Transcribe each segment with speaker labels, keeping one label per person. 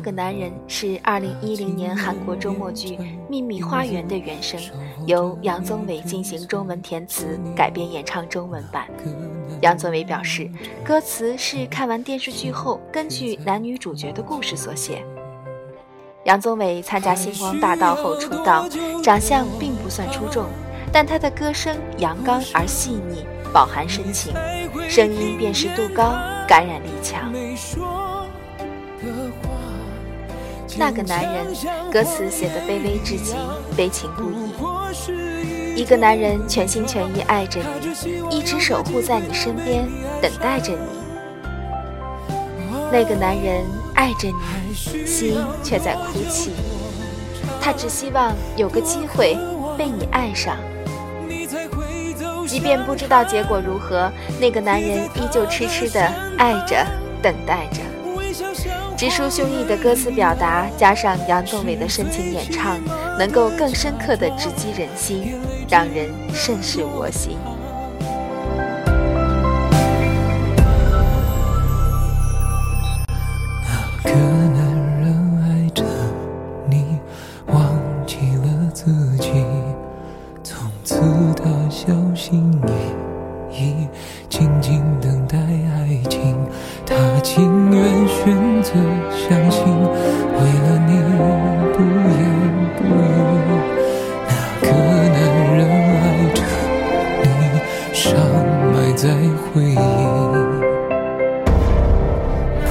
Speaker 1: 男人是二零一零年韩国周末剧《秘密花园》的原声，由杨宗纬进行中文填词改编演唱中文版。
Speaker 2: 杨宗纬
Speaker 1: 表示，歌词是看完电视剧后根据男女主角的故事所写。杨宗纬参加星光大道后出道，长相并不算出众，但他的歌声阳刚而细腻，饱含深情，声音辨识度高，感染力强。
Speaker 2: 那个男人，歌词写的卑微至极，
Speaker 1: 悲情不已。一个男人全心全意爱着你，一直守护在你身边，等待着你。那个男人爱着你，心却在哭泣。他只希望有个机会被你爱上，
Speaker 2: 即
Speaker 1: 便不知道结果如何，那个男人依旧痴痴的爱着，等待着。直抒胸臆的歌词表达，加上杨宗纬的深情演唱，能够更深刻地直击人心，让人甚是窝心。
Speaker 2: 那个男人爱着你，忘记了自己，从此他小心翼翼，静静等待爱情，他情愿。选择相信为了你不言不语那个男人爱着你伤埋在回忆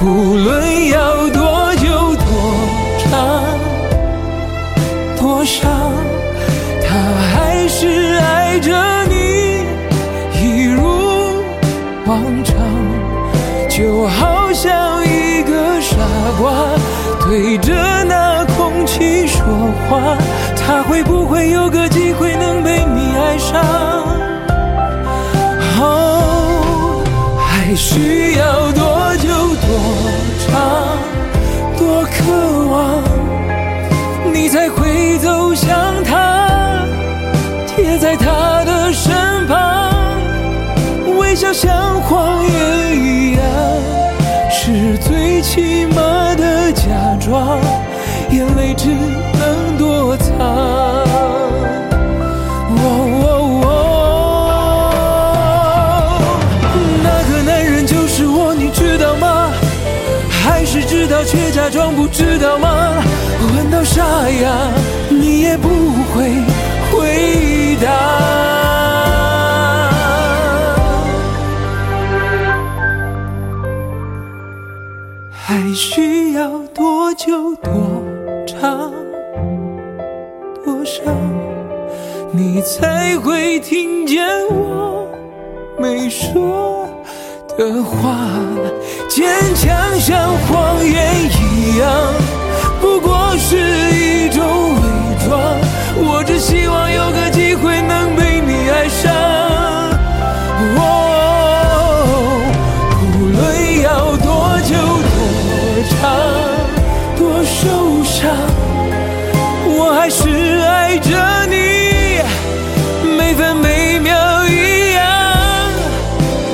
Speaker 2: 不论要多久多长多少他还是爱着你一如往常。就好像话对着那空气说话。他会不会有个机会能被你爱上？哦，还需要多久？多长多渴望，你才会走向他，贴在他的身旁，微笑像谎言一样，是最起码假装，眼泪只能躲藏。哦，那个男人就是我，你知道吗？还是知道却假装不知道吗？问到沙哑，你也不会。需要多久多长多少，你才会听见我没说？的话，坚强像谎言一样，还是爱着你，每分每秒一样，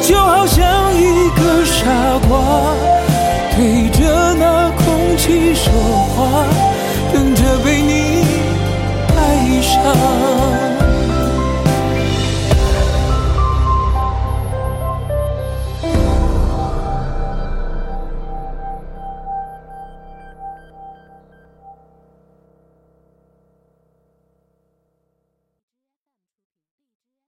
Speaker 2: 就好像一个。傻瓜对着那空气说话，等着被你爱上。